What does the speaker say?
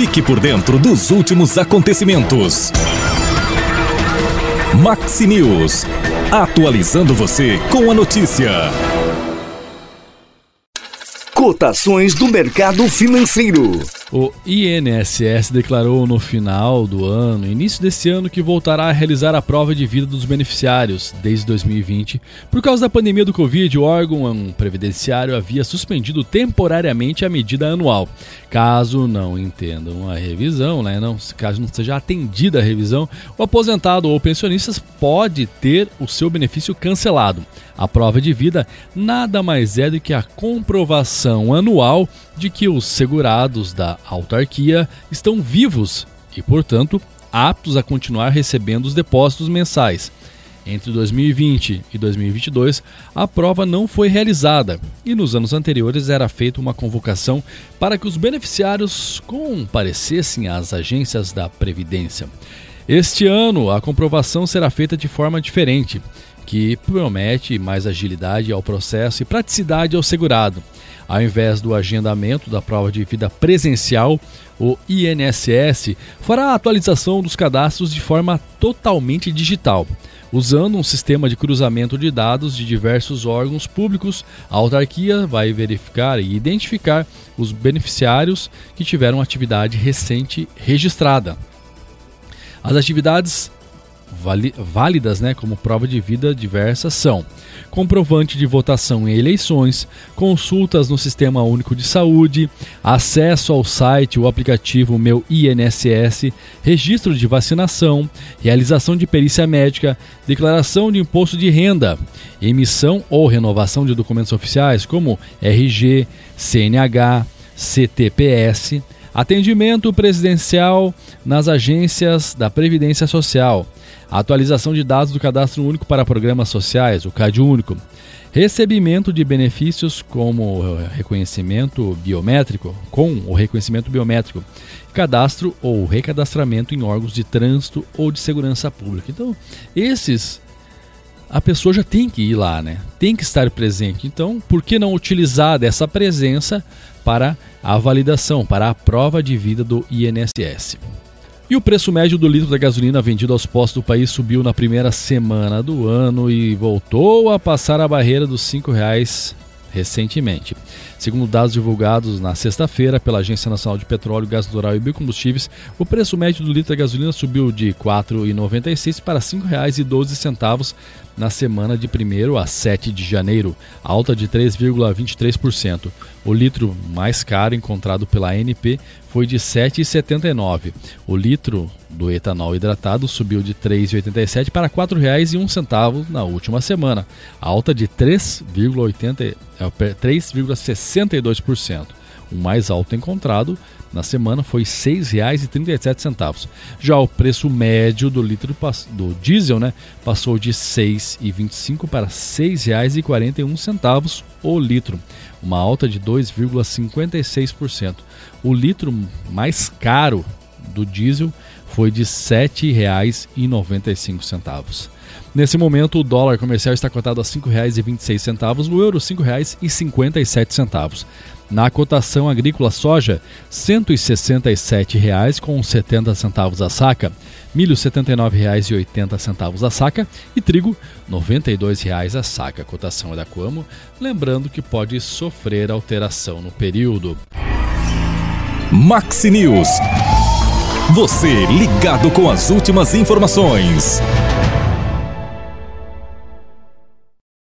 Fique por dentro dos últimos acontecimentos. Maxi News. Atualizando você com a notícia. Cotações do mercado financeiro. O INSS declarou no final do ano, início desse ano, que voltará a realizar a prova de vida dos beneficiários desde 2020. Por causa da pandemia do Covid, o órgão previdenciário havia suspendido temporariamente a medida anual. Caso não entendam a revisão, né, não, caso não seja atendida a revisão, o aposentado ou pensionista pode ter o seu benefício cancelado. A prova de vida nada mais é do que a comprovação anual de que os segurados da autarquia estão vivos e, portanto, aptos a continuar recebendo os depósitos mensais. Entre 2020 e 2022, a prova não foi realizada e nos anos anteriores era feita uma convocação para que os beneficiários comparecessem às agências da Previdência. Este ano, a comprovação será feita de forma diferente, que promete mais agilidade ao processo e praticidade ao segurado. Ao invés do agendamento da prova de vida presencial, o INSS fará a atualização dos cadastros de forma totalmente digital. Usando um sistema de cruzamento de dados de diversos órgãos públicos, a autarquia vai verificar e identificar os beneficiários que tiveram atividade recente registrada. As atividades válidas né, como prova de vida diversas são comprovante de votação em eleições, consultas no Sistema Único de Saúde, acesso ao site ou aplicativo Meu INSS, registro de vacinação, realização de perícia médica, declaração de imposto de renda, emissão ou renovação de documentos oficiais como RG, CNH, CTPS, atendimento presidencial nas agências da Previdência Social atualização de dados do Cadastro Único para Programas Sociais, o CAD Único, recebimento de benefícios como reconhecimento biométrico, com o reconhecimento biométrico, cadastro ou recadastramento em órgãos de trânsito ou de segurança pública. Então, esses a pessoa já tem que ir lá, né? Tem que estar presente. Então, por que não utilizar dessa presença para a validação, para a prova de vida do INSS? E o preço médio do litro da gasolina vendido aos postos do país subiu na primeira semana do ano e voltou a passar a barreira dos R$ reais recentemente. Segundo dados divulgados na sexta-feira pela Agência Nacional de Petróleo, Gás Natural e Biocombustíveis, o preço médio do litro da gasolina subiu de R$ 4,96 para R$ 5,12 na semana de 1 a 7 de janeiro, alta de 3,23%. O litro mais caro encontrado pela ANP foi de R$ 7,79. O litro do etanol hidratado subiu de R$ 3,87 para R$ 4,01 na última semana, alta de 3,62%. É, o mais alto encontrado na semana foi R$ 6,37. Já o preço médio do litro do diesel né, passou de R$ 6,25 para R$ 6,41 o litro, uma alta de 2,56%. O litro mais caro do diesel foi de R$ 7,95. Nesse momento, o dólar comercial está cotado a R$ 5,26, o euro R$ 5,57. Na cotação agrícola soja, R$ 167,70 com 70 centavos a saca, milho R$ 79,80 a saca e trigo R$ 92,00 a saca. A cotação é da Coamo, lembrando que pode sofrer alteração no período. Maxi News. Você ligado com as últimas informações.